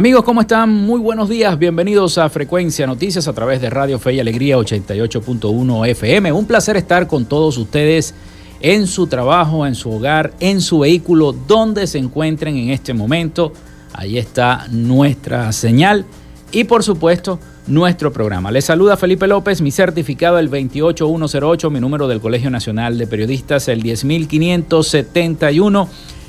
Amigos, ¿cómo están? Muy buenos días. Bienvenidos a Frecuencia Noticias a través de Radio Fe y Alegría 88.1 FM. Un placer estar con todos ustedes en su trabajo, en su hogar, en su vehículo, donde se encuentren en este momento. Ahí está nuestra señal y por supuesto nuestro programa. Les saluda Felipe López, mi certificado el 28108, mi número del Colegio Nacional de Periodistas el 10571.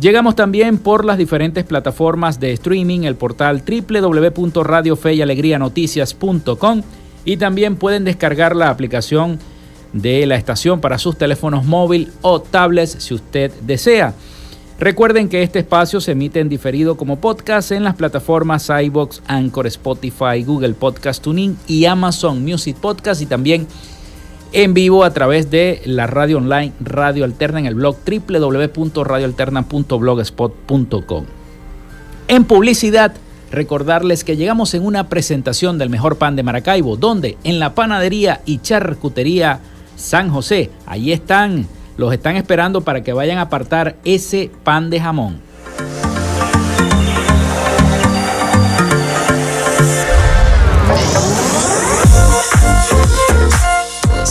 Llegamos también por las diferentes plataformas de streaming, el portal www.radiofeyalegrianoticias.com y también pueden descargar la aplicación de la estación para sus teléfonos móvil o tablets si usted desea. Recuerden que este espacio se emite en diferido como podcast en las plataformas iBox, Anchor, Spotify, Google Podcast Tuning y Amazon Music Podcast y también en vivo a través de la radio online Radio Alterna en el blog www.radioalterna.blogspot.com. En publicidad, recordarles que llegamos en una presentación del mejor pan de Maracaibo, donde en la panadería y charcutería San José, ahí están, los están esperando para que vayan a apartar ese pan de jamón.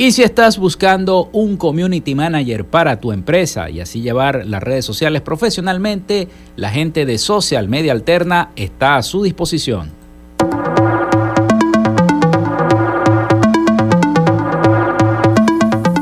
Y si estás buscando un community manager para tu empresa y así llevar las redes sociales profesionalmente, la gente de Social Media Alterna está a su disposición.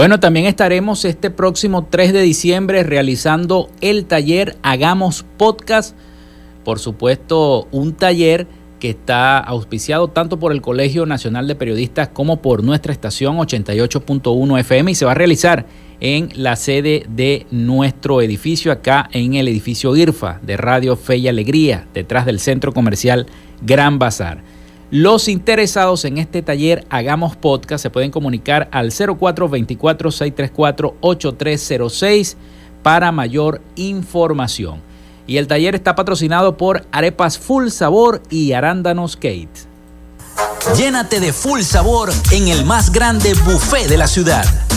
Bueno, también estaremos este próximo 3 de diciembre realizando el taller Hagamos Podcast. Por supuesto, un taller que está auspiciado tanto por el Colegio Nacional de Periodistas como por nuestra estación 88.1 FM y se va a realizar en la sede de nuestro edificio acá en el edificio IRFA de Radio Fe y Alegría, detrás del centro comercial Gran Bazar. Los interesados en este taller Hagamos Podcast se pueden comunicar al 0424-634-8306 para mayor información. Y el taller está patrocinado por Arepas Full Sabor y Arándanos Kate. Llénate de full sabor en el más grande buffet de la ciudad.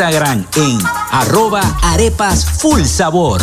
en arroba arepas full sabor.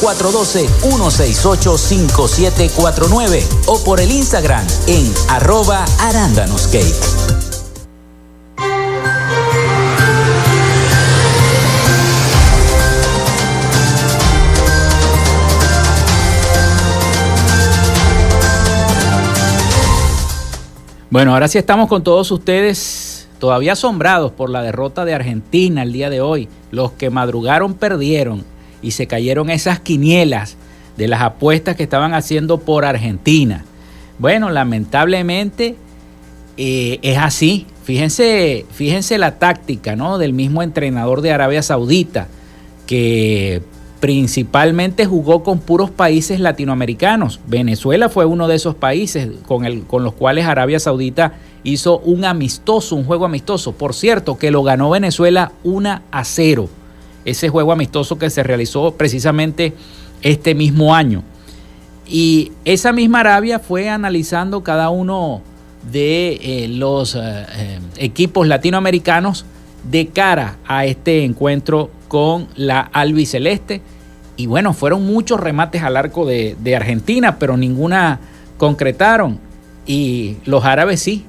168 5749 o por el Instagram en arroba arándanoscake. Bueno, ahora sí estamos con todos ustedes todavía asombrados por la derrota de Argentina el día de hoy. Los que madrugaron perdieron y se cayeron esas quinielas de las apuestas que estaban haciendo por Argentina. Bueno, lamentablemente eh, es así. Fíjense, fíjense la táctica ¿no? del mismo entrenador de Arabia Saudita, que principalmente jugó con puros países latinoamericanos. Venezuela fue uno de esos países con, el, con los cuales Arabia Saudita hizo un amistoso, un juego amistoso. Por cierto, que lo ganó Venezuela 1 a 0. Ese juego amistoso que se realizó precisamente este mismo año. Y esa misma Arabia fue analizando cada uno de eh, los eh, eh, equipos latinoamericanos de cara a este encuentro con la albiceleste. Y bueno, fueron muchos remates al arco de, de Argentina, pero ninguna concretaron. Y los árabes sí,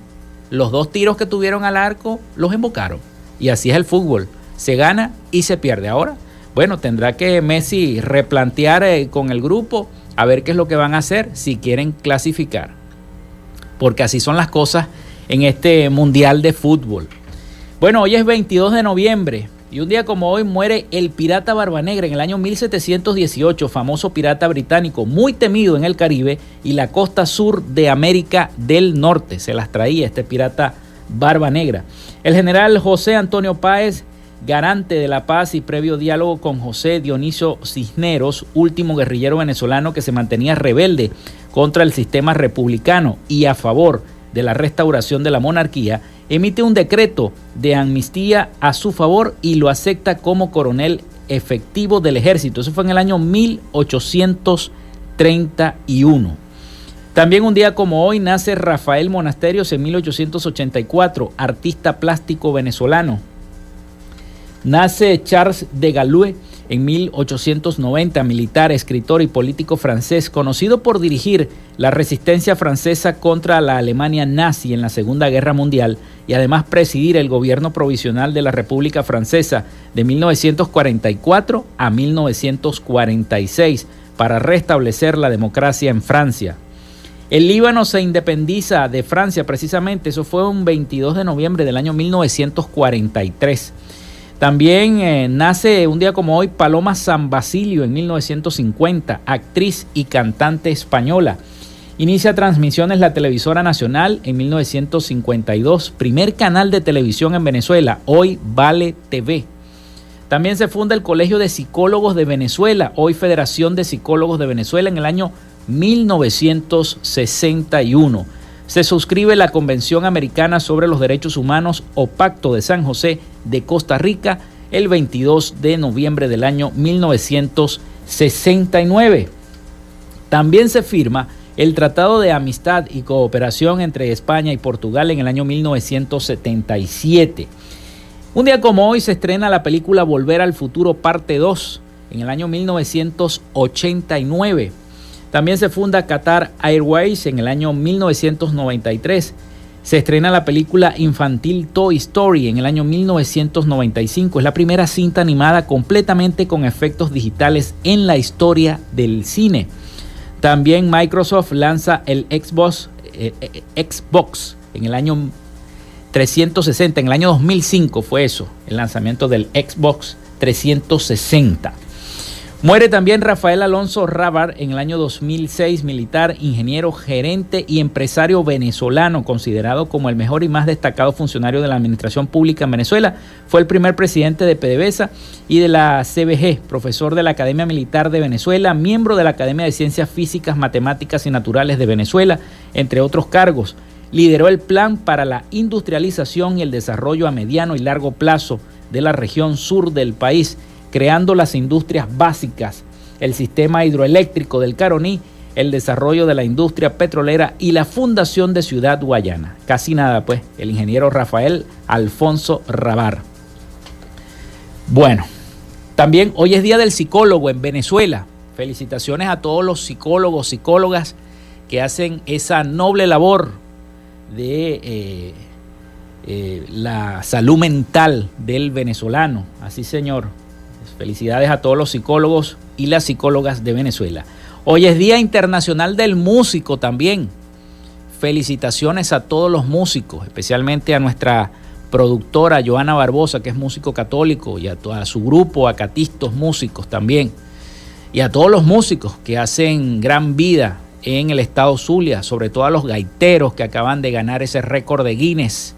los dos tiros que tuvieron al arco los embocaron. Y así es el fútbol. Se gana y se pierde. Ahora bueno, tendrá que Messi replantear eh, con el grupo a ver qué es lo que van a hacer si quieren clasificar. Porque así son las cosas en este Mundial de Fútbol. Bueno, hoy es 22 de noviembre y un día como hoy muere el pirata Barba Negra en el año 1718, famoso pirata británico muy temido en el Caribe y la costa sur de América del Norte. Se las traía este pirata Barba Negra. El general José Antonio Páez garante de la paz y previo diálogo con José Dionisio Cisneros, último guerrillero venezolano que se mantenía rebelde contra el sistema republicano y a favor de la restauración de la monarquía, emite un decreto de amnistía a su favor y lo acepta como coronel efectivo del ejército. Eso fue en el año 1831. También un día como hoy nace Rafael Monasterios en 1884, artista plástico venezolano. Nace Charles de Gaulle en 1890, militar, escritor y político francés, conocido por dirigir la resistencia francesa contra la Alemania nazi en la Segunda Guerra Mundial y además presidir el gobierno provisional de la República Francesa de 1944 a 1946 para restablecer la democracia en Francia. El Líbano se independiza de Francia precisamente, eso fue un 22 de noviembre del año 1943. También eh, nace un día como hoy Paloma San Basilio en 1950, actriz y cantante española. Inicia transmisiones la televisora nacional en 1952, primer canal de televisión en Venezuela, hoy Vale TV. También se funda el Colegio de Psicólogos de Venezuela, hoy Federación de Psicólogos de Venezuela en el año 1961. Se suscribe la Convención Americana sobre los Derechos Humanos o Pacto de San José de Costa Rica el 22 de noviembre del año 1969. También se firma el Tratado de Amistad y Cooperación entre España y Portugal en el año 1977. Un día como hoy se estrena la película Volver al Futuro parte 2 en el año 1989. También se funda Qatar Airways en el año 1993. Se estrena la película infantil Toy Story en el año 1995. Es la primera cinta animada completamente con efectos digitales en la historia del cine. También Microsoft lanza el Xbox, eh, eh, Xbox en el año 360. En el año 2005 fue eso, el lanzamiento del Xbox 360. Muere también Rafael Alonso Rabar en el año 2006, militar, ingeniero, gerente y empresario venezolano, considerado como el mejor y más destacado funcionario de la administración pública en Venezuela. Fue el primer presidente de PDVSA y de la CBG, profesor de la Academia Militar de Venezuela, miembro de la Academia de Ciencias Físicas, Matemáticas y Naturales de Venezuela, entre otros cargos. Lideró el plan para la industrialización y el desarrollo a mediano y largo plazo de la región sur del país creando las industrias básicas, el sistema hidroeléctrico del Caroní, el desarrollo de la industria petrolera y la fundación de Ciudad Guayana. Casi nada, pues, el ingeniero Rafael Alfonso Rabar. Bueno, también hoy es Día del Psicólogo en Venezuela. Felicitaciones a todos los psicólogos, psicólogas que hacen esa noble labor de eh, eh, la salud mental del venezolano. Así, señor, Felicidades a todos los psicólogos y las psicólogas de Venezuela. Hoy es Día Internacional del Músico también. Felicitaciones a todos los músicos, especialmente a nuestra productora Joana Barbosa, que es músico católico, y a, su grupo, a Catistos Músicos también. Y a todos los músicos que hacen gran vida en el estado Zulia, sobre todo a los gaiteros que acaban de ganar ese récord de Guinness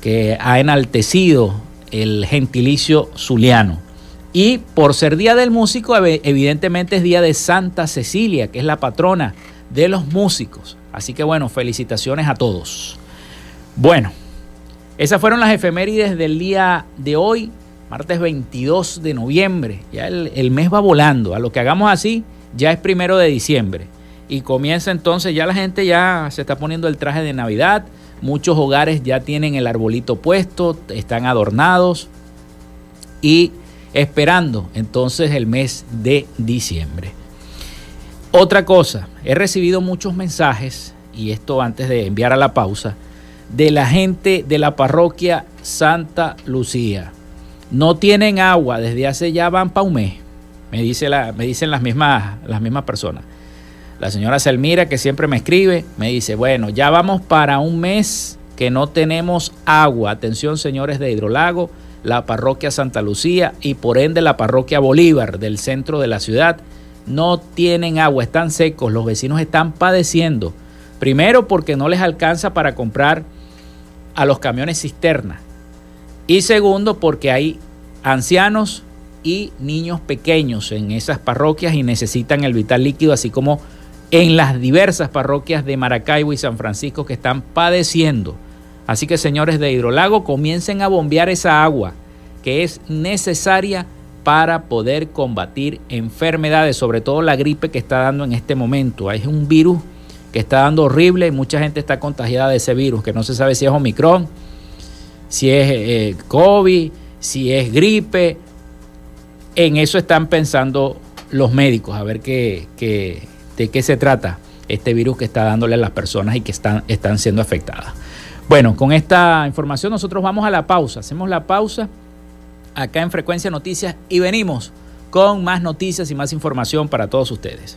que ha enaltecido el gentilicio zuliano. Y por ser Día del Músico, evidentemente es Día de Santa Cecilia, que es la patrona de los músicos. Así que bueno, felicitaciones a todos. Bueno, esas fueron las efemérides del día de hoy, martes 22 de noviembre. Ya el, el mes va volando. A lo que hagamos así, ya es primero de diciembre. Y comienza entonces, ya la gente ya se está poniendo el traje de Navidad. Muchos hogares ya tienen el arbolito puesto, están adornados. Y esperando entonces el mes de diciembre. Otra cosa, he recibido muchos mensajes, y esto antes de enviar a la pausa, de la gente de la parroquia Santa Lucía. No tienen agua, desde hace ya van para un mes, me, dice la, me dicen las mismas, las mismas personas. La señora Selmira, que siempre me escribe, me dice, bueno, ya vamos para un mes que no tenemos agua. Atención, señores de Hidrolago, la parroquia Santa Lucía y por ende la parroquia Bolívar del centro de la ciudad no tienen agua, están secos, los vecinos están padeciendo. Primero porque no les alcanza para comprar a los camiones cisterna. Y segundo porque hay ancianos y niños pequeños en esas parroquias y necesitan el vital líquido, así como en las diversas parroquias de Maracaibo y San Francisco que están padeciendo Así que señores de Hidrolago, comiencen a bombear esa agua que es necesaria para poder combatir enfermedades, sobre todo la gripe que está dando en este momento. Es un virus que está dando horrible. Mucha gente está contagiada de ese virus, que no se sabe si es Omicron, si es eh, COVID, si es gripe. En eso están pensando los médicos, a ver qué, de qué se trata este virus que está dándole a las personas y que están, están siendo afectadas. Bueno, con esta información nosotros vamos a la pausa. Hacemos la pausa acá en Frecuencia Noticias y venimos con más noticias y más información para todos ustedes.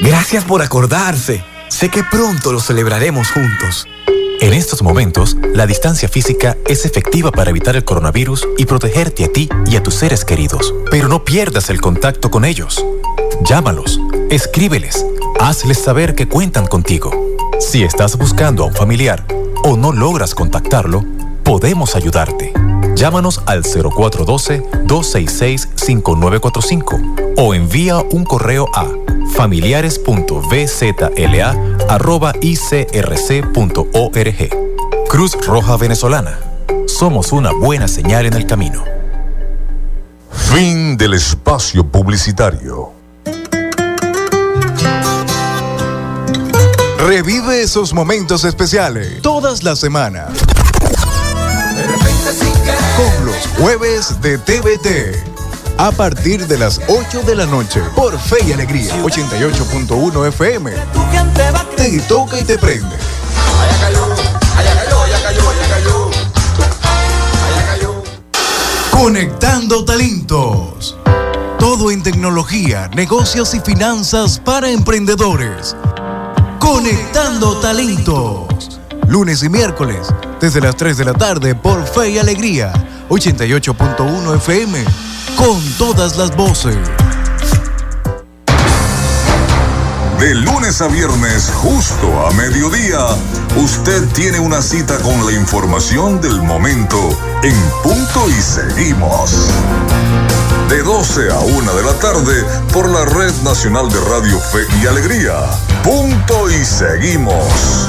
Gracias por acordarse. Sé que pronto lo celebraremos juntos. En estos momentos, la distancia física es efectiva para evitar el coronavirus y protegerte a ti y a tus seres queridos. Pero no pierdas el contacto con ellos. Llámalos, escríbeles, hazles saber que cuentan contigo. Si estás buscando a un familiar o no logras contactarlo, podemos ayudarte. Llámanos al 0412-266-5945 o envía un correo a familiares.vzla.icrc.org. Cruz Roja Venezolana. Somos una buena señal en el camino. Fin del espacio publicitario. Revive esos momentos especiales todas las semanas. Jueves de TVT a partir de las 8 de la noche por Fe y Alegría 88.1 FM. Te toca y te prende. Conectando talentos. Todo en tecnología, negocios y finanzas para emprendedores. Conectando talentos. Lunes y miércoles, desde las 3 de la tarde por Fe y Alegría 88.1 FM con todas las voces. De lunes a viernes, justo a mediodía, usted tiene una cita con la información del momento en punto y seguimos. De 12 a 1 de la tarde por la Red Nacional de Radio Fe y Alegría. Punto y seguimos.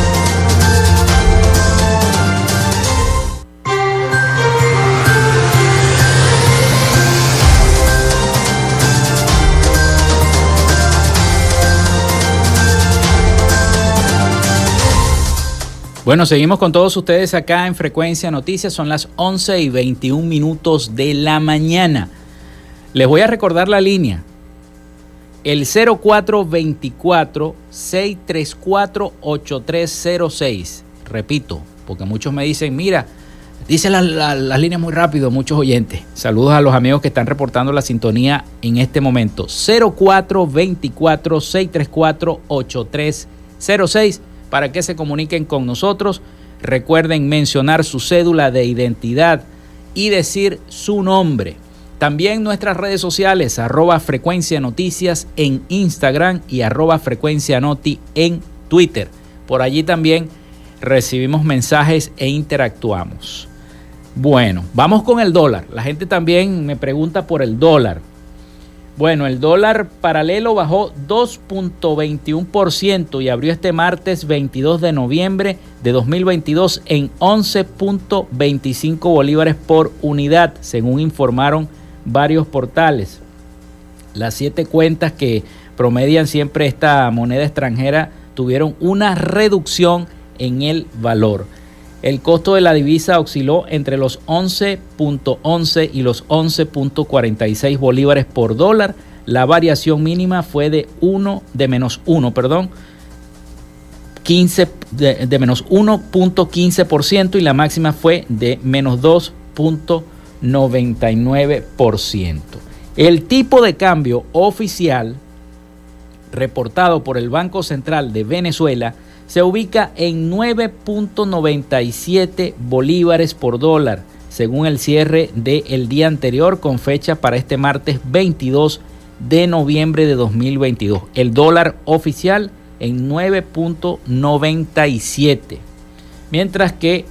Bueno, seguimos con todos ustedes acá en Frecuencia Noticias. Son las 11 y 21 minutos de la mañana. Les voy a recordar la línea. El 0424-634-8306. Repito, porque muchos me dicen, mira, dice las líneas muy rápido, muchos oyentes. Saludos a los amigos que están reportando la sintonía en este momento. 0424-634-8306 para que se comuniquen con nosotros. Recuerden mencionar su cédula de identidad y decir su nombre. También nuestras redes sociales, arroba frecuencia noticias en Instagram y arroba frecuencia noti en Twitter. Por allí también recibimos mensajes e interactuamos. Bueno, vamos con el dólar. La gente también me pregunta por el dólar. Bueno, el dólar paralelo bajó 2.21% y abrió este martes 22 de noviembre de 2022 en 11.25 bolívares por unidad, según informaron varios portales. Las siete cuentas que promedian siempre esta moneda extranjera tuvieron una reducción en el valor. El costo de la divisa osciló entre los 11.11 y los 11.46 bolívares por dólar. La variación mínima fue de 1, de menos 1, perdón, 15, de, de menos 1.15% y la máxima fue de menos 2.99%. El tipo de cambio oficial reportado por el Banco Central de Venezuela se ubica en 9.97 bolívares por dólar, según el cierre del día anterior con fecha para este martes 22 de noviembre de 2022. El dólar oficial en 9.97, mientras que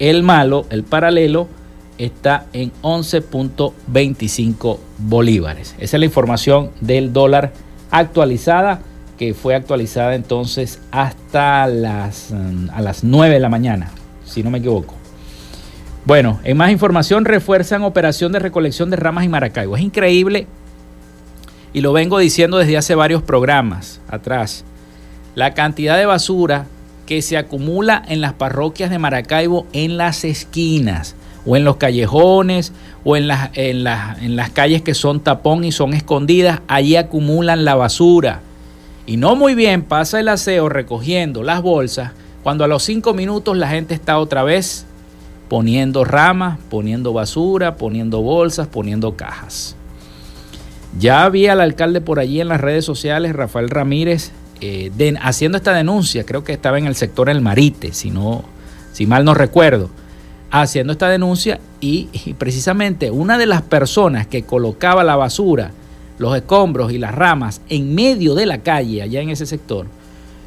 el malo, el paralelo, está en 11.25 bolívares. Esa es la información del dólar actualizada que fue actualizada entonces hasta las, mm, a las 9 de la mañana, si no me equivoco. Bueno, en más información refuerzan operación de recolección de ramas en Maracaibo. Es increíble y lo vengo diciendo desde hace varios programas atrás. La cantidad de basura que se acumula en las parroquias de Maracaibo en las esquinas o en los callejones o en las, en las, en las calles que son tapón y son escondidas, allí acumulan la basura y no muy bien pasa el aseo recogiendo las bolsas cuando a los cinco minutos la gente está otra vez poniendo ramas, poniendo basura, poniendo bolsas, poniendo cajas. Ya había al alcalde por allí en las redes sociales, Rafael Ramírez, eh, haciendo esta denuncia, creo que estaba en el sector El Marite, si, no, si mal no recuerdo, haciendo esta denuncia y precisamente una de las personas que colocaba la basura los escombros y las ramas en medio de la calle, allá en ese sector,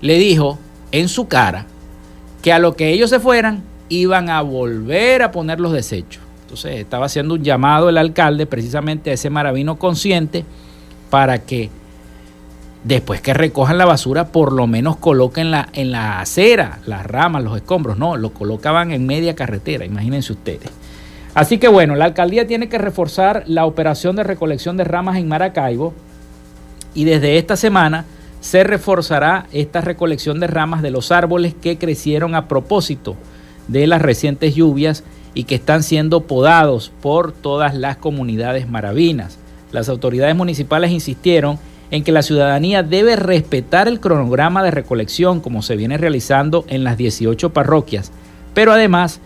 le dijo en su cara que a lo que ellos se fueran iban a volver a poner los desechos. Entonces estaba haciendo un llamado el alcalde precisamente a ese maravino consciente para que después que recojan la basura por lo menos coloquen la, en la acera las ramas, los escombros. No, lo colocaban en media carretera, imagínense ustedes. Así que bueno, la alcaldía tiene que reforzar la operación de recolección de ramas en Maracaibo y desde esta semana se reforzará esta recolección de ramas de los árboles que crecieron a propósito de las recientes lluvias y que están siendo podados por todas las comunidades maravinas. Las autoridades municipales insistieron en que la ciudadanía debe respetar el cronograma de recolección como se viene realizando en las 18 parroquias, pero además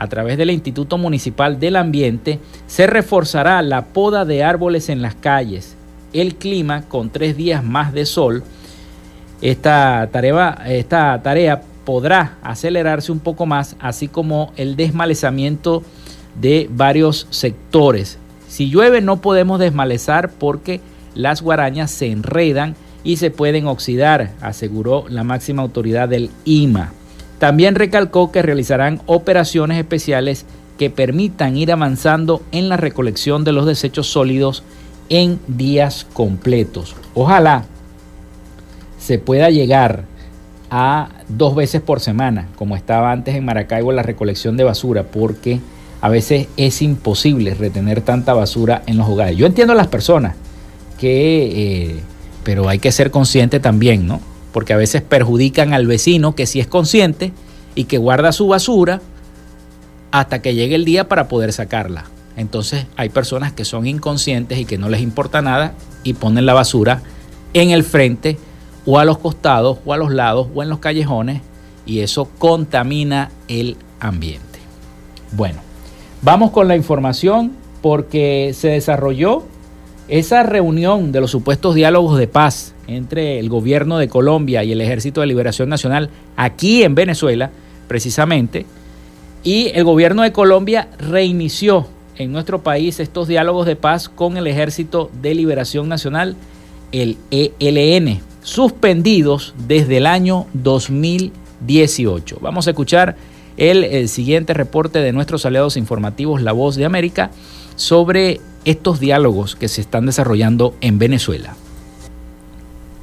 a través del Instituto Municipal del Ambiente, se reforzará la poda de árboles en las calles. El clima, con tres días más de sol, esta tarea, podrá acelerarse un poco más, así como el desmalezamiento de varios sectores. Si llueve no podemos desmalezar porque las guarañas se enredan y se pueden oxidar, aseguró la máxima autoridad del IMA. También recalcó que realizarán operaciones especiales que permitan ir avanzando en la recolección de los desechos sólidos en días completos. Ojalá se pueda llegar a dos veces por semana, como estaba antes en Maracaibo la recolección de basura, porque a veces es imposible retener tanta basura en los hogares. Yo entiendo a las personas que, eh, pero hay que ser consciente también, ¿no? Porque a veces perjudican al vecino que sí es consciente y que guarda su basura hasta que llegue el día para poder sacarla. Entonces hay personas que son inconscientes y que no les importa nada y ponen la basura en el frente o a los costados o a los lados o en los callejones y eso contamina el ambiente. Bueno, vamos con la información porque se desarrolló esa reunión de los supuestos diálogos de paz entre el gobierno de Colombia y el Ejército de Liberación Nacional aquí en Venezuela, precisamente, y el gobierno de Colombia reinició en nuestro país estos diálogos de paz con el Ejército de Liberación Nacional, el ELN, suspendidos desde el año 2018. Vamos a escuchar el, el siguiente reporte de nuestros aliados informativos La Voz de América sobre estos diálogos que se están desarrollando en Venezuela.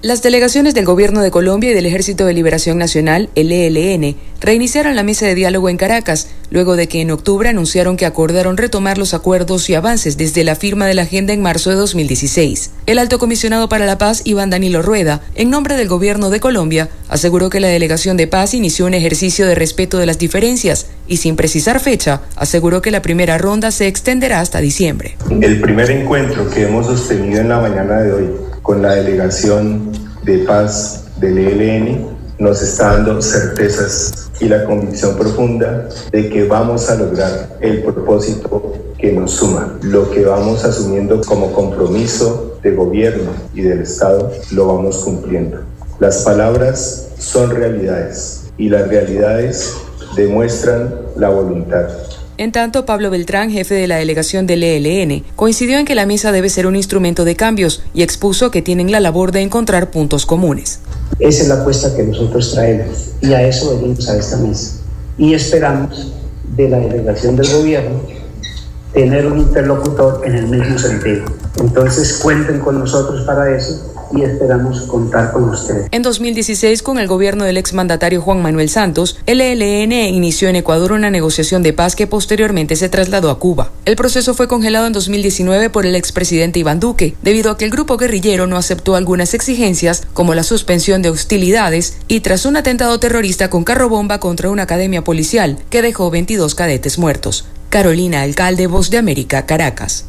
Las delegaciones del Gobierno de Colombia y del Ejército de Liberación Nacional, el ELN, reiniciaron la mesa de diálogo en Caracas, luego de que en octubre anunciaron que acordaron retomar los acuerdos y avances desde la firma de la agenda en marzo de 2016. El alto comisionado para la paz, Iván Danilo Rueda, en nombre del Gobierno de Colombia, aseguró que la delegación de paz inició un ejercicio de respeto de las diferencias y sin precisar fecha, aseguró que la primera ronda se extenderá hasta diciembre. El primer encuentro que hemos sostenido en la mañana de hoy con la delegación de paz del ELN nos está dando certezas y la convicción profunda de que vamos a lograr el propósito que nos suma. Lo que vamos asumiendo como compromiso de gobierno y del Estado lo vamos cumpliendo. Las palabras son realidades y las realidades demuestran la voluntad. En tanto, Pablo Beltrán, jefe de la delegación del ELN, coincidió en que la mesa debe ser un instrumento de cambios y expuso que tienen la labor de encontrar puntos comunes. Esa es la apuesta que nosotros traemos y a eso venimos a esta mesa. Y esperamos de la delegación del gobierno tener un interlocutor en el mismo sentido. Entonces cuenten con nosotros para eso y esperamos contar con ustedes. En 2016, con el gobierno del exmandatario Juan Manuel Santos, el ELN inició en Ecuador una negociación de paz que posteriormente se trasladó a Cuba. El proceso fue congelado en 2019 por el expresidente Iván Duque, debido a que el grupo guerrillero no aceptó algunas exigencias, como la suspensión de hostilidades, y tras un atentado terrorista con carro bomba contra una academia policial que dejó 22 cadetes muertos. Carolina Alcalde, Voz de América, Caracas.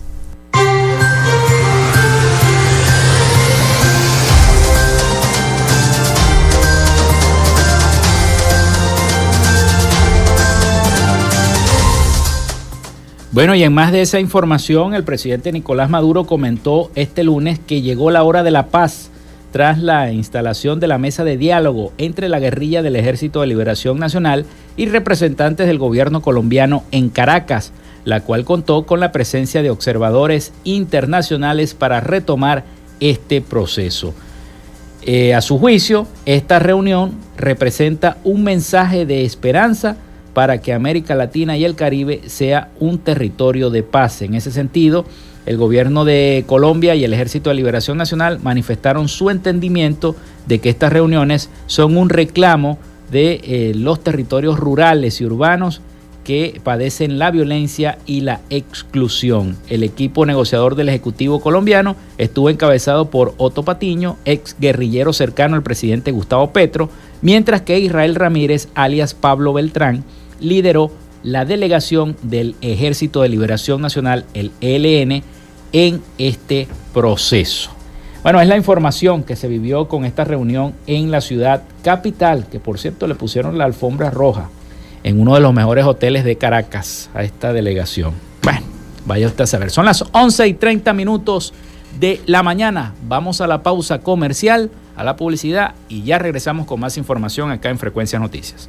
Bueno, y en más de esa información, el presidente Nicolás Maduro comentó este lunes que llegó la hora de la paz tras la instalación de la mesa de diálogo entre la guerrilla del Ejército de Liberación Nacional y representantes del gobierno colombiano en Caracas, la cual contó con la presencia de observadores internacionales para retomar este proceso. Eh, a su juicio, esta reunión representa un mensaje de esperanza para que América Latina y el Caribe sea un territorio de paz. En ese sentido, el gobierno de Colombia y el Ejército de Liberación Nacional manifestaron su entendimiento de que estas reuniones son un reclamo de eh, los territorios rurales y urbanos que padecen la violencia y la exclusión. El equipo negociador del Ejecutivo colombiano estuvo encabezado por Otto Patiño, ex guerrillero cercano al presidente Gustavo Petro, mientras que Israel Ramírez, alias Pablo Beltrán, lideró la delegación del Ejército de Liberación Nacional, el ELN, en este proceso. Bueno, es la información que se vivió con esta reunión en la ciudad capital, que por cierto le pusieron la alfombra roja en uno de los mejores hoteles de Caracas a esta delegación. Bueno, vaya usted a saber. Son las 11 y 30 minutos de la mañana. Vamos a la pausa comercial, a la publicidad y ya regresamos con más información acá en Frecuencia Noticias.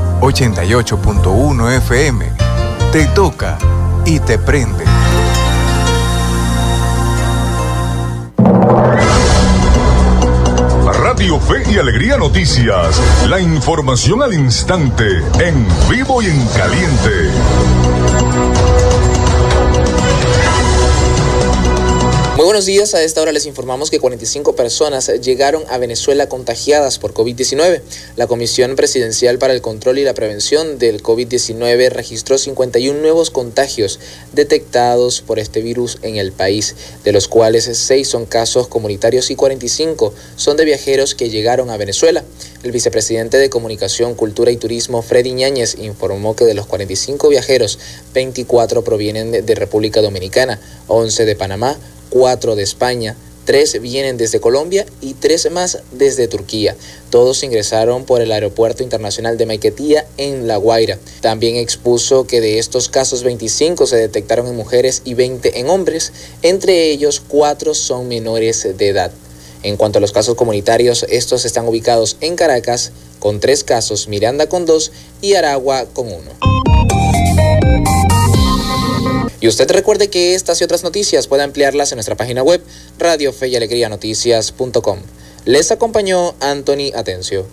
88.1 FM. Te toca y te prende. Radio Fe y Alegría Noticias. La información al instante, en vivo y en caliente. Muy buenos días, a esta hora les informamos que 45 personas llegaron a Venezuela contagiadas por COVID-19. La Comisión Presidencial para el Control y la Prevención del COVID-19 registró 51 nuevos contagios detectados por este virus en el país, de los cuales 6 son casos comunitarios y 45 son de viajeros que llegaron a Venezuela. El vicepresidente de Comunicación, Cultura y Turismo, Freddy Ñáñez, informó que de los 45 viajeros, 24 provienen de, República Dominicana, 11 de Panamá, 4 de España, tres vienen desde Colombia y tres más desde Turquía. Todos ingresaron por el Aeropuerto Internacional de Maiquetía en La Guaira. También expuso que de estos casos 25 se detectaron en mujeres y 20 en hombres, entre ellos cuatro son menores de edad. En cuanto a los casos comunitarios, estos están ubicados en Caracas con tres casos, Miranda con dos y Aragua con uno. Y usted recuerde que estas y otras noticias puede ampliarlas en nuestra página web radio y alegría noticias.com. Les acompañó Anthony Atencio.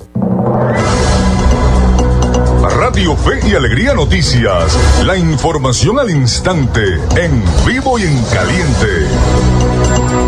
Radio Fe y Alegría Noticias, la información al instante, en vivo y en caliente.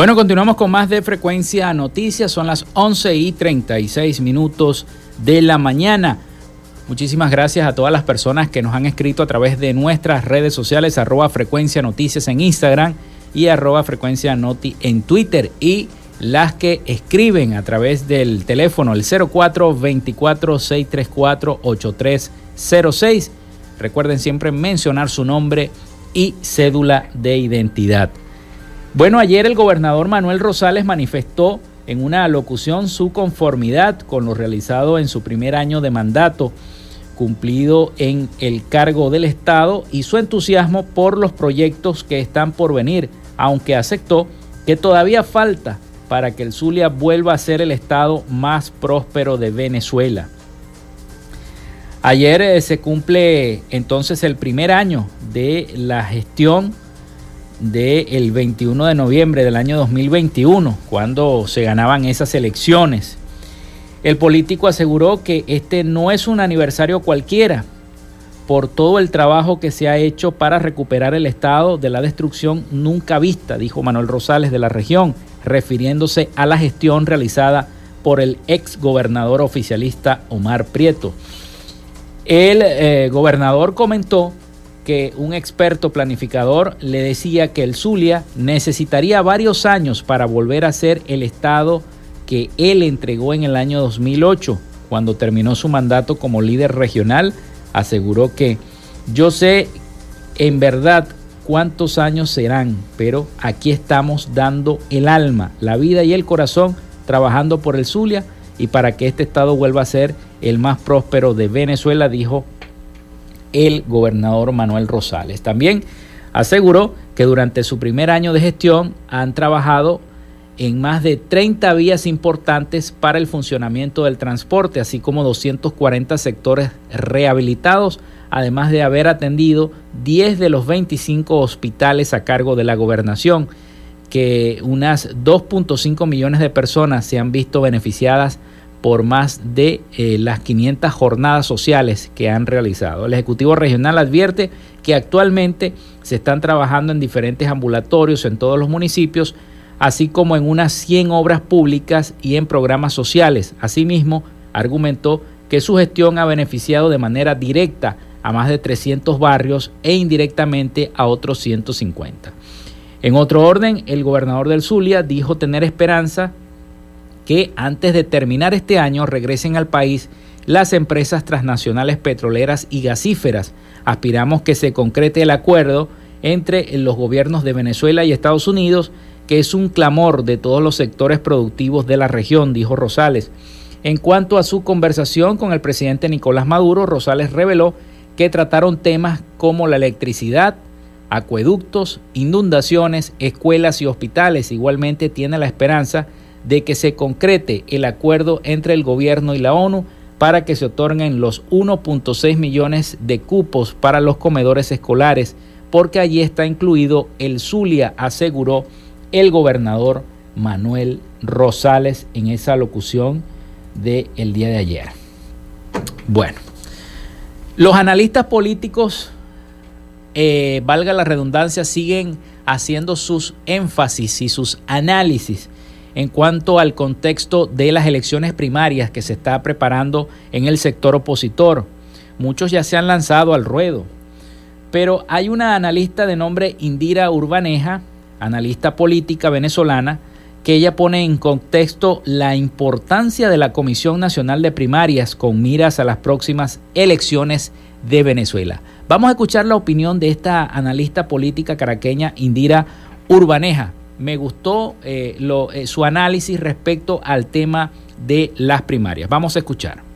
Bueno, continuamos con más de frecuencia noticias. Son las 11 y 36 minutos de la mañana. Muchísimas gracias a todas las personas que nos han escrito a través de nuestras redes sociales, arroba frecuencia noticias en Instagram y arroba frecuencia noti en Twitter y las que escriben a través del teléfono el 0424-634-8306. Recuerden siempre mencionar su nombre y cédula de identidad. Bueno, ayer el gobernador Manuel Rosales manifestó en una locución su conformidad con lo realizado en su primer año de mandato cumplido en el cargo del Estado y su entusiasmo por los proyectos que están por venir, aunque aceptó que todavía falta para que el Zulia vuelva a ser el Estado más próspero de Venezuela. Ayer eh, se cumple entonces el primer año de la gestión del 21 de noviembre del año 2021, cuando se ganaban esas elecciones. El político aseguró que este no es un aniversario cualquiera por todo el trabajo que se ha hecho para recuperar el estado de la destrucción nunca vista, dijo Manuel Rosales de la región, refiriéndose a la gestión realizada por el ex gobernador oficialista Omar Prieto. El eh, gobernador comentó que un experto planificador le decía que el Zulia necesitaría varios años para volver a ser el estado que él entregó en el año 2008, cuando terminó su mandato como líder regional, aseguró que yo sé en verdad cuántos años serán, pero aquí estamos dando el alma, la vida y el corazón trabajando por el Zulia y para que este estado vuelva a ser el más próspero de Venezuela, dijo el gobernador Manuel Rosales. También aseguró que durante su primer año de gestión han trabajado en más de 30 vías importantes para el funcionamiento del transporte, así como 240 sectores rehabilitados, además de haber atendido 10 de los 25 hospitales a cargo de la gobernación, que unas 2.5 millones de personas se han visto beneficiadas por más de eh, las 500 jornadas sociales que han realizado. El Ejecutivo Regional advierte que actualmente se están trabajando en diferentes ambulatorios en todos los municipios así como en unas 100 obras públicas y en programas sociales. Asimismo, argumentó que su gestión ha beneficiado de manera directa a más de 300 barrios e indirectamente a otros 150. En otro orden, el gobernador del Zulia dijo tener esperanza que antes de terminar este año regresen al país las empresas transnacionales petroleras y gasíferas. Aspiramos que se concrete el acuerdo entre los gobiernos de Venezuela y Estados Unidos que es un clamor de todos los sectores productivos de la región, dijo Rosales. En cuanto a su conversación con el presidente Nicolás Maduro, Rosales reveló que trataron temas como la electricidad, acueductos, inundaciones, escuelas y hospitales. Igualmente tiene la esperanza de que se concrete el acuerdo entre el gobierno y la ONU para que se otorguen los 1.6 millones de cupos para los comedores escolares, porque allí está incluido el Zulia, aseguró el gobernador Manuel Rosales en esa locución del el día de ayer. Bueno, los analistas políticos, eh, valga la redundancia, siguen haciendo sus énfasis y sus análisis en cuanto al contexto de las elecciones primarias que se está preparando en el sector opositor. Muchos ya se han lanzado al ruedo, pero hay una analista de nombre Indira Urbaneja analista política venezolana, que ella pone en contexto la importancia de la Comisión Nacional de Primarias con miras a las próximas elecciones de Venezuela. Vamos a escuchar la opinión de esta analista política caraqueña Indira Urbaneja. Me gustó eh, eh, su análisis respecto al tema de las primarias. Vamos a escuchar.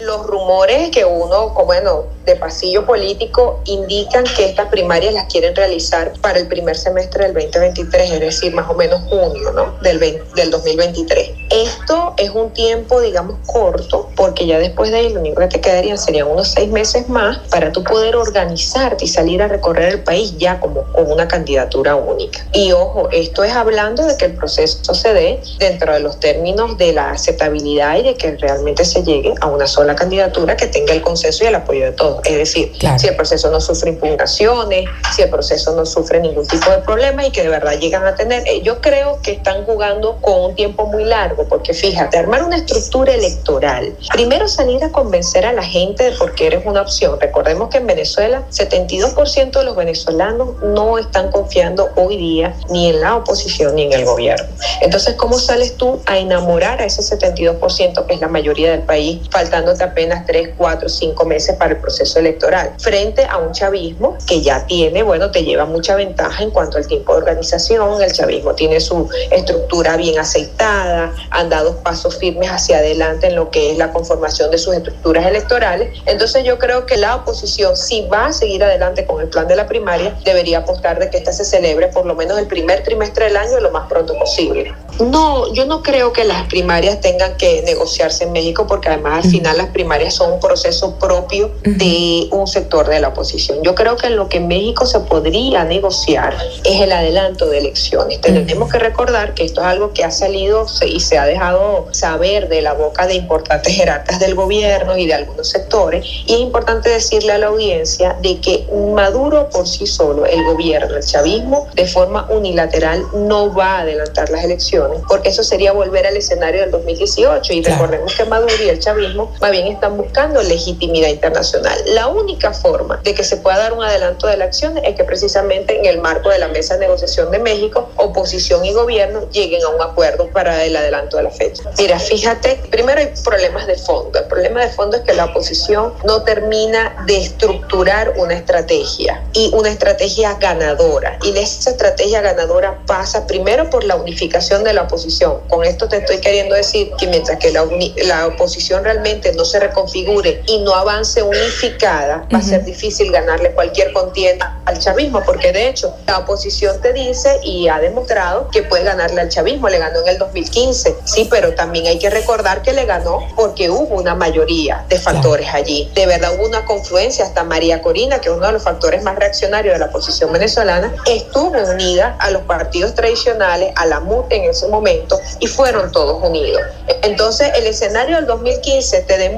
Los rumores que uno, bueno, de pasillo político, indican que estas primarias las quieren realizar para el primer semestre del 2023, es decir, más o menos junio ¿no? del, del 2023. Esto es un tiempo, digamos, corto, porque ya después de ahí lo único que te quedarían serían unos seis meses más para tú poder organizarte y salir a recorrer el país ya como con una candidatura única. Y ojo, esto es hablando de que el proceso se dé dentro de los términos de la aceptabilidad y de que realmente se llegue a una sola la candidatura que tenga el consenso y el apoyo de todos. Es decir, si el proceso no sufre impugnaciones, si el proceso no sufre ningún tipo de problema y que de verdad llegan a tener, eh, yo creo que están jugando con un tiempo muy largo, porque fíjate, armar una estructura electoral, primero salir a convencer a la gente de por qué eres una opción. Recordemos que en Venezuela 72% de los venezolanos no están confiando hoy día ni en la oposición ni en el gobierno. Entonces, ¿cómo sales tú a enamorar a ese 72% que es la mayoría del país, faltando apenas 3, 4, 5 meses para el proceso electoral, frente a un chavismo que ya tiene, bueno, te lleva mucha ventaja en cuanto al tiempo de organización, el chavismo tiene su estructura bien aceitada, han dado pasos firmes hacia adelante en lo que es la conformación de sus estructuras electorales. Entonces yo creo que la oposición, si va a seguir adelante con el plan de la primaria, debería apostar de que esta se celebre por lo menos el primer trimestre del año lo más pronto posible. No, yo no creo que las primarias tengan que negociarse en México porque además al final las las primarias son un proceso propio de un sector de la oposición. Yo creo que lo que en México se podría negociar es el adelanto de elecciones. Tenemos que recordar que esto es algo que ha salido y se ha dejado saber de la boca de importantes jerarcas del gobierno y de algunos sectores. Y es importante decirle a la audiencia de que Maduro por sí solo, el gobierno, el chavismo, de forma unilateral no va a adelantar las elecciones, porque eso sería volver al escenario del 2018. Y recordemos que Maduro y el chavismo bien están buscando legitimidad internacional. La única forma de que se pueda dar un adelanto de elecciones es que precisamente en el marco de la mesa de negociación de México, oposición y gobierno lleguen a un acuerdo para el adelanto de la fecha. Mira, fíjate, primero hay problemas de fondo. El problema de fondo es que la oposición no termina de estructurar una estrategia y una estrategia ganadora. Y esa estrategia ganadora pasa primero por la unificación de la oposición. Con esto te estoy queriendo decir que mientras que la, la oposición realmente no se reconfigure y no avance unificada, va a ser difícil ganarle cualquier contienda al chavismo, porque de hecho la oposición te dice y ha demostrado que puede ganarle al chavismo, le ganó en el 2015, sí, pero también hay que recordar que le ganó porque hubo una mayoría de factores allí. De verdad hubo una confluencia, hasta María Corina, que es uno de los factores más reaccionarios de la oposición venezolana, estuvo unida a los partidos tradicionales, a la MUT en ese momento, y fueron todos unidos. Entonces, el escenario del 2015 te demuestra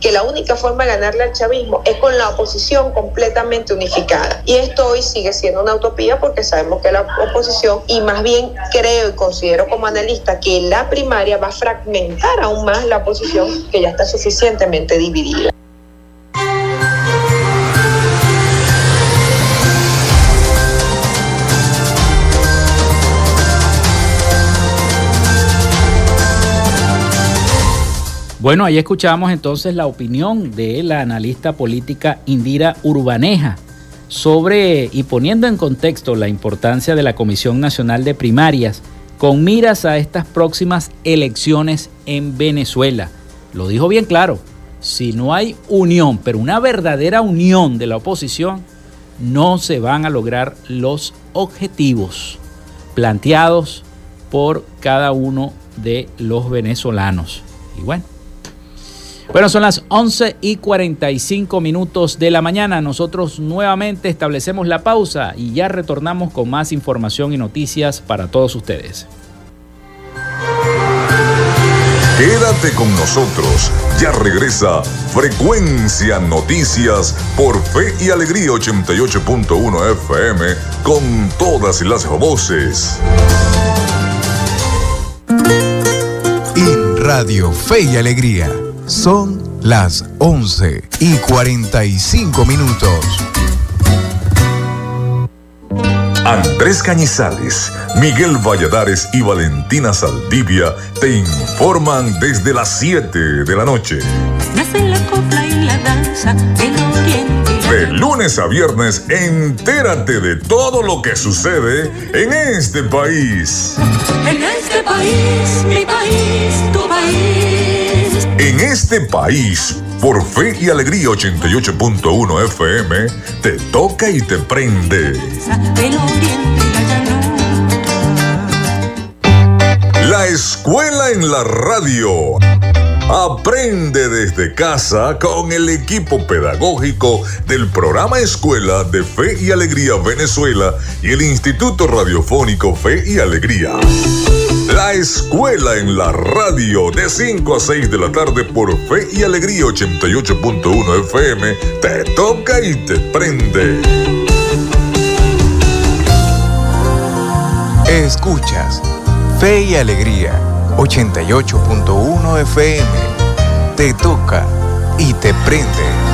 que la única forma de ganarle al chavismo es con la oposición completamente unificada. Y esto hoy sigue siendo una utopía porque sabemos que la oposición, y más bien creo y considero como analista que la primaria va a fragmentar aún más la oposición que ya está suficientemente dividida. Bueno, ahí escuchamos entonces la opinión de la analista política Indira Urbaneja sobre y poniendo en contexto la importancia de la Comisión Nacional de Primarias con miras a estas próximas elecciones en Venezuela. Lo dijo bien claro, si no hay unión, pero una verdadera unión de la oposición, no se van a lograr los objetivos planteados por cada uno de los venezolanos. Y bueno, bueno, son las 11 y 45 minutos de la mañana. Nosotros nuevamente establecemos la pausa y ya retornamos con más información y noticias para todos ustedes. Quédate con nosotros. Ya regresa Frecuencia Noticias por Fe y Alegría 88.1 FM con todas las voces. En Radio Fe y Alegría son las 11 y 45 minutos. Andrés Cañizales, Miguel Valladares y Valentina Saldivia te informan desde las 7 de la noche. la copla y la danza, De lunes a viernes, entérate de todo lo que sucede en este país. En este país, mi país, tu país en este país, por Fe y Alegría 88.1 FM, te toca y te prende. La escuela en la radio. Aprende desde casa con el equipo pedagógico del programa Escuela de Fe y Alegría Venezuela y el Instituto Radiofónico Fe y Alegría. La escuela en la radio de 5 a 6 de la tarde por Fe y Alegría 88.1 FM te toca y te prende. Escuchas Fe y Alegría 88.1 FM te toca y te prende.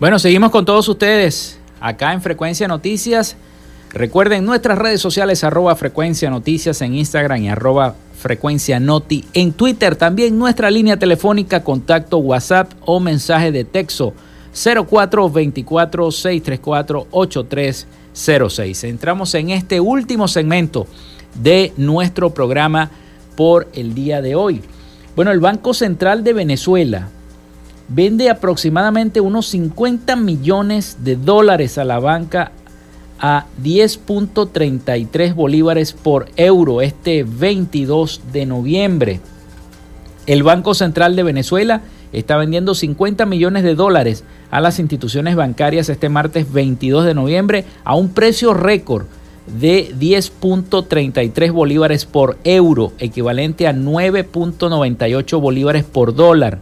Bueno, seguimos con todos ustedes acá en Frecuencia Noticias. Recuerden nuestras redes sociales arroba Frecuencia Noticias en Instagram y arroba Frecuencia Noti en Twitter. También nuestra línea telefónica, contacto WhatsApp o mensaje de texto 0424-634-8306. Entramos en este último segmento de nuestro programa por el día de hoy. Bueno, el Banco Central de Venezuela vende aproximadamente unos 50 millones de dólares a la banca a 10.33 bolívares por euro este 22 de noviembre. El Banco Central de Venezuela está vendiendo 50 millones de dólares a las instituciones bancarias este martes 22 de noviembre a un precio récord de 10.33 bolívares por euro, equivalente a 9.98 bolívares por dólar.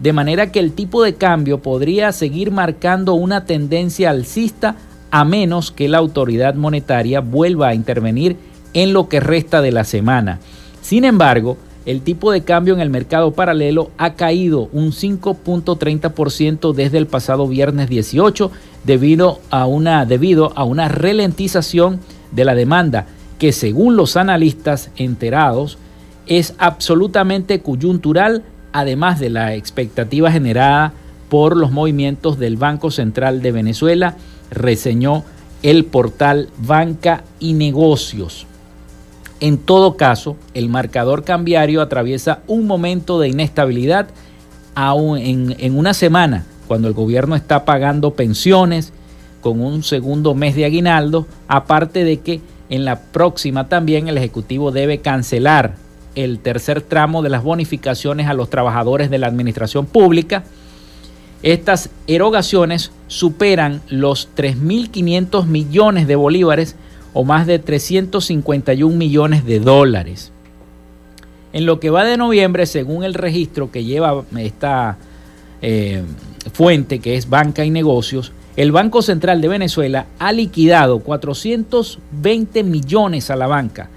De manera que el tipo de cambio podría seguir marcando una tendencia alcista a menos que la autoridad monetaria vuelva a intervenir en lo que resta de la semana. Sin embargo, el tipo de cambio en el mercado paralelo ha caído un 5.30% desde el pasado viernes 18 debido a una, debido a una ralentización de la demanda que según los analistas enterados es absolutamente coyuntural, además de la expectativa generada por los movimientos del Banco Central de Venezuela, reseñó el portal Banca y Negocios. En todo caso, el marcador cambiario atraviesa un momento de inestabilidad aún en, en una semana, cuando el gobierno está pagando pensiones, con un segundo mes de aguinaldo, aparte de que en la próxima también el Ejecutivo debe cancelar el tercer tramo de las bonificaciones a los trabajadores de la administración pública. Estas erogaciones superan los 3.500 millones de bolívares o más de 351 millones de dólares. En lo que va de noviembre, según el registro que lleva esta eh, fuente, que es Banca y Negocios, el Banco Central de Venezuela ha liquidado 420 millones a la banca,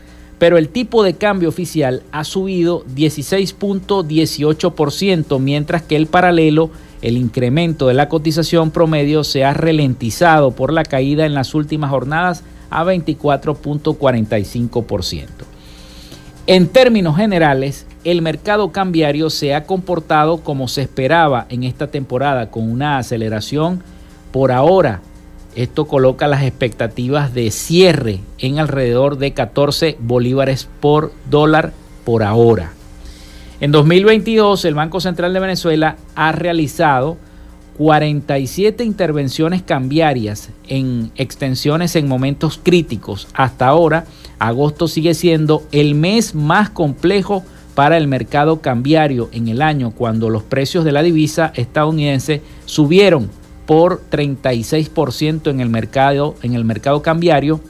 pero el tipo de cambio oficial ha subido 16.18%, mientras que el paralelo, el incremento de la cotización promedio, se ha ralentizado por la caída en las últimas jornadas a 24.45%. En términos generales, el mercado cambiario se ha comportado como se esperaba en esta temporada, con una aceleración por ahora, esto coloca las expectativas de cierre en alrededor de 14 bolívares por dólar por ahora. En 2022, el Banco Central de Venezuela ha realizado 47 intervenciones cambiarias en extensiones en momentos críticos. Hasta ahora, agosto sigue siendo el mes más complejo para el mercado cambiario en el año cuando los precios de la divisa estadounidense subieron por 36% en el mercado, en el mercado cambiario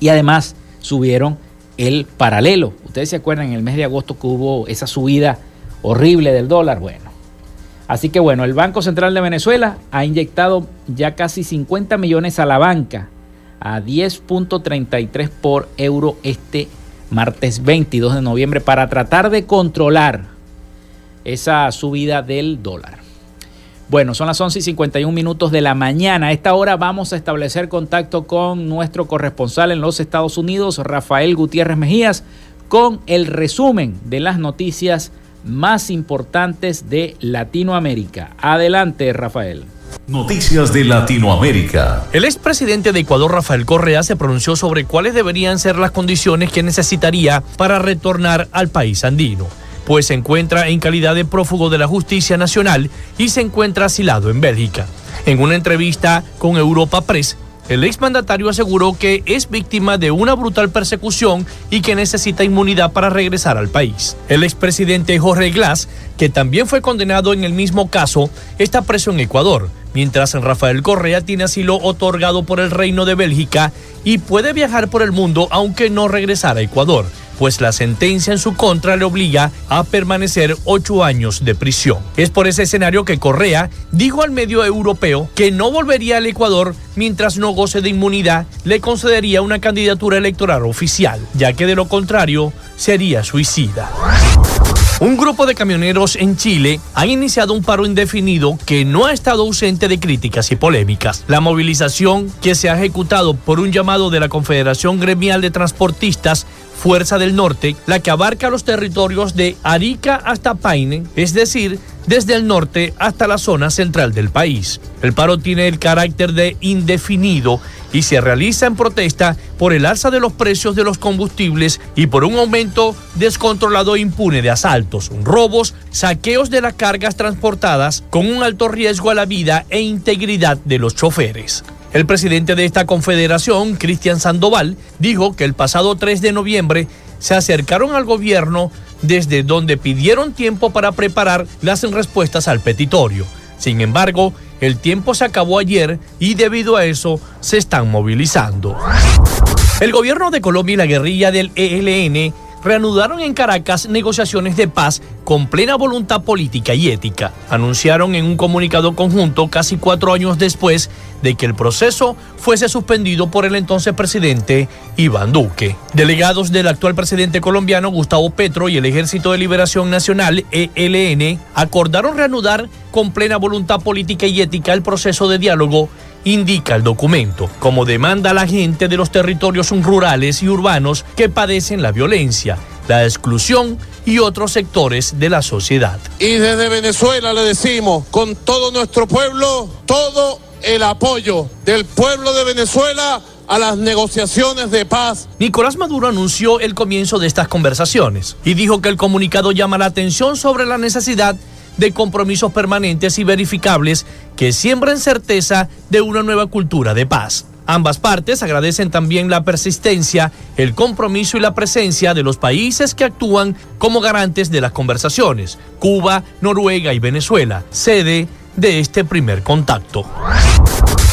y además subieron el paralelo. Ustedes se acuerdan en el mes de agosto que hubo esa subida horrible del dólar. Bueno, así que bueno, el Banco Central de Venezuela ha inyectado ya casi 50 millones a la banca a 10.33 por euro este martes 22 de noviembre para tratar de controlar esa subida del dólar. Bueno, son las 11 y 51 minutos de la mañana. A esta hora vamos a establecer contacto con nuestro corresponsal en los Estados Unidos, Rafael Gutiérrez Mejías, con el resumen de las noticias más importantes de Latinoamérica. Adelante, Rafael. Noticias de Latinoamérica. El expresidente de Ecuador, Rafael Correa, se pronunció sobre cuáles deberían ser las condiciones que necesitaría para retornar al país andino pues se encuentra en calidad de prófugo de la justicia nacional y se encuentra asilado en Bélgica. En una entrevista con Europa Press, el exmandatario aseguró que es víctima de una brutal persecución y que necesita inmunidad para regresar al país. El expresidente Jorge Glass, que también fue condenado en el mismo caso, está preso en Ecuador, mientras Rafael Correa tiene asilo otorgado por el Reino de Bélgica y puede viajar por el mundo aunque no regresar a Ecuador pues la sentencia en su contra le obliga a permanecer ocho años de prisión. Es por ese escenario que Correa dijo al medio europeo que no volvería al Ecuador mientras no goce de inmunidad, le concedería una candidatura electoral oficial, ya que de lo contrario sería suicida. Un grupo de camioneros en Chile ha iniciado un paro indefinido que no ha estado ausente de críticas y polémicas. La movilización que se ha ejecutado por un llamado de la Confederación Gremial de Transportistas Fuerza del Norte, la que abarca los territorios de Arica hasta Paine, es decir, desde el norte hasta la zona central del país. El paro tiene el carácter de indefinido y se realiza en protesta por el alza de los precios de los combustibles y por un aumento descontrolado e impune de asaltos, robos, saqueos de las cargas transportadas con un alto riesgo a la vida e integridad de los choferes. El presidente de esta confederación, Cristian Sandoval, dijo que el pasado 3 de noviembre se acercaron al gobierno desde donde pidieron tiempo para preparar las respuestas al petitorio. Sin embargo, el tiempo se acabó ayer y debido a eso se están movilizando. El gobierno de Colombia y la guerrilla del ELN reanudaron en Caracas negociaciones de paz con plena voluntad política y ética. Anunciaron en un comunicado conjunto casi cuatro años después de que el proceso fuese suspendido por el entonces presidente Iván Duque. Delegados del actual presidente colombiano Gustavo Petro y el Ejército de Liberación Nacional, ELN, acordaron reanudar con plena voluntad política y ética el proceso de diálogo indica el documento, como demanda la gente de los territorios rurales y urbanos que padecen la violencia, la exclusión y otros sectores de la sociedad. Y desde Venezuela le decimos, con todo nuestro pueblo, todo el apoyo del pueblo de Venezuela a las negociaciones de paz. Nicolás Maduro anunció el comienzo de estas conversaciones y dijo que el comunicado llama la atención sobre la necesidad de compromisos permanentes y verificables que siembren certeza de una nueva cultura de paz. Ambas partes agradecen también la persistencia, el compromiso y la presencia de los países que actúan como garantes de las conversaciones, Cuba, Noruega y Venezuela, sede de este primer contacto.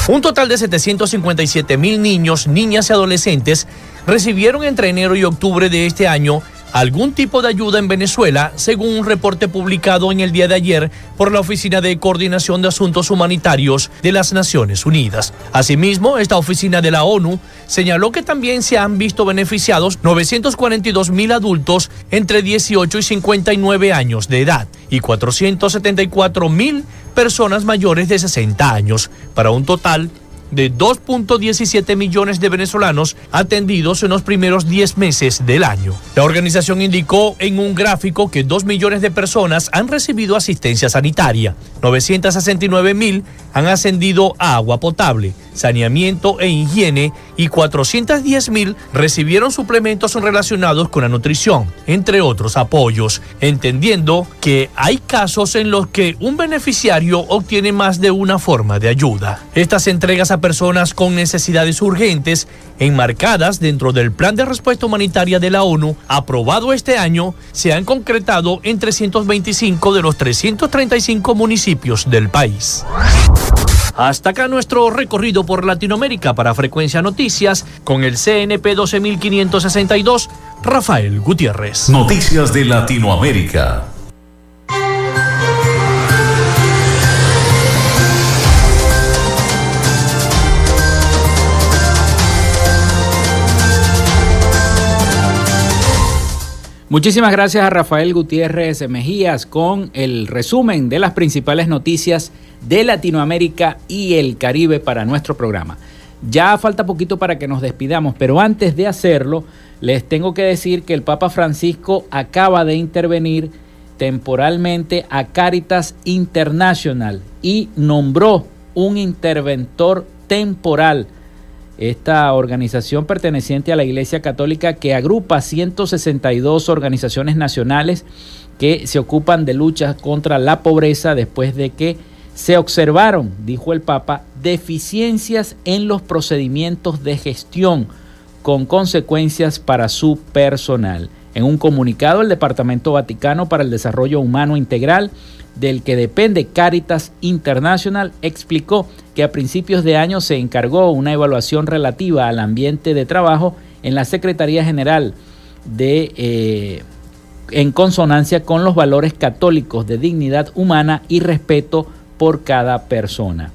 Un total de 757 mil niños, niñas y adolescentes recibieron entre enero y octubre de este año algún tipo de ayuda en Venezuela, según un reporte publicado en el día de ayer por la Oficina de Coordinación de Asuntos Humanitarios de las Naciones Unidas. Asimismo, esta oficina de la ONU señaló que también se han visto beneficiados 942 mil adultos entre 18 y 59 años de edad y 474 mil personas mayores de 60 años, para un total de 2.17 millones de venezolanos atendidos en los primeros 10 meses del año. La organización indicó en un gráfico que 2 millones de personas han recibido asistencia sanitaria, 969 mil han ascendido a agua potable, saneamiento e higiene y 410 mil recibieron suplementos relacionados con la nutrición, entre otros apoyos, entendiendo que hay casos en los que un beneficiario obtiene más de una forma de ayuda. Estas entregas a personas con necesidades urgentes, enmarcadas dentro del Plan de Respuesta Humanitaria de la ONU, aprobado este año, se han concretado en 325 de los 335 municipios del país. Hasta acá nuestro recorrido por Latinoamérica para Frecuencia Noticias con el CNP 12562, Rafael Gutiérrez. Noticias de Latinoamérica. Muchísimas gracias a Rafael Gutiérrez Mejías con el resumen de las principales noticias de Latinoamérica y el Caribe para nuestro programa. Ya falta poquito para que nos despidamos, pero antes de hacerlo, les tengo que decir que el Papa Francisco acaba de intervenir temporalmente a Caritas International y nombró un interventor temporal esta organización perteneciente a la Iglesia Católica que agrupa 162 organizaciones nacionales que se ocupan de luchas contra la pobreza después de que se observaron, dijo el Papa, deficiencias en los procedimientos de gestión con consecuencias para su personal. En un comunicado, el Departamento Vaticano para el Desarrollo Humano Integral del que depende Caritas International, explicó que a principios de año se encargó una evaluación relativa al ambiente de trabajo en la Secretaría General de eh, en consonancia con los valores católicos de dignidad humana y respeto por cada persona.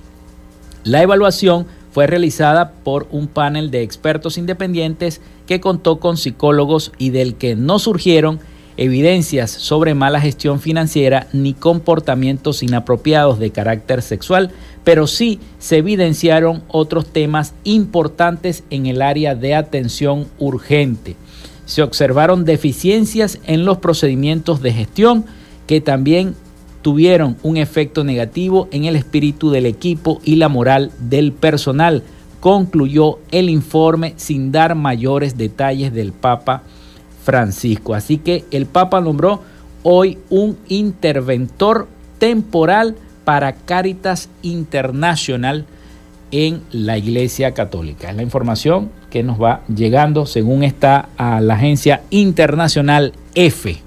La evaluación fue realizada por un panel de expertos independientes que contó con psicólogos y del que no surgieron evidencias sobre mala gestión financiera ni comportamientos inapropiados de carácter sexual, pero sí se evidenciaron otros temas importantes en el área de atención urgente. Se observaron deficiencias en los procedimientos de gestión que también tuvieron un efecto negativo en el espíritu del equipo y la moral del personal, concluyó el informe sin dar mayores detalles del Papa Francisco. Así que el Papa nombró hoy un interventor temporal para Caritas Internacional en la Iglesia Católica. Es la información que nos va llegando según está a la agencia internacional EFE.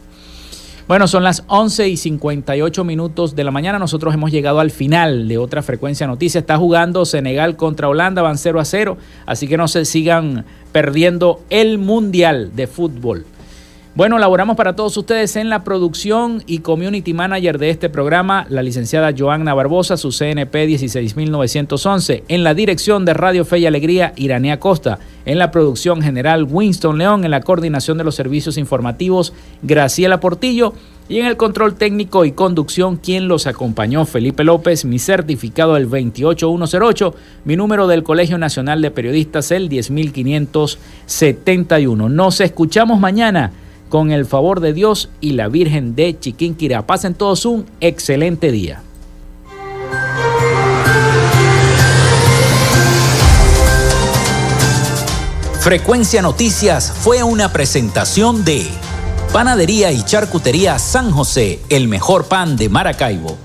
Bueno, son las 11 y 58 minutos de la mañana. Nosotros hemos llegado al final de otra frecuencia noticia. Está jugando Senegal contra Holanda, van 0 a 0. Así que no se sigan perdiendo el Mundial de Fútbol. Bueno, laboramos para todos ustedes en la producción y community manager de este programa, la licenciada Joanna Barbosa, su CNP 16911. En la dirección de Radio Fe y Alegría, Iranía Costa. En la producción general, Winston León. En la coordinación de los servicios informativos, Graciela Portillo. Y en el control técnico y conducción, quien los acompañó, Felipe López, mi certificado el 28108, mi número del Colegio Nacional de Periodistas el 10571. Nos escuchamos mañana con el favor de Dios y la Virgen de Chiquinquirá. Pasen todos un excelente día. Frecuencia Noticias fue una presentación de Panadería y Charcutería San José, el mejor pan de Maracaibo.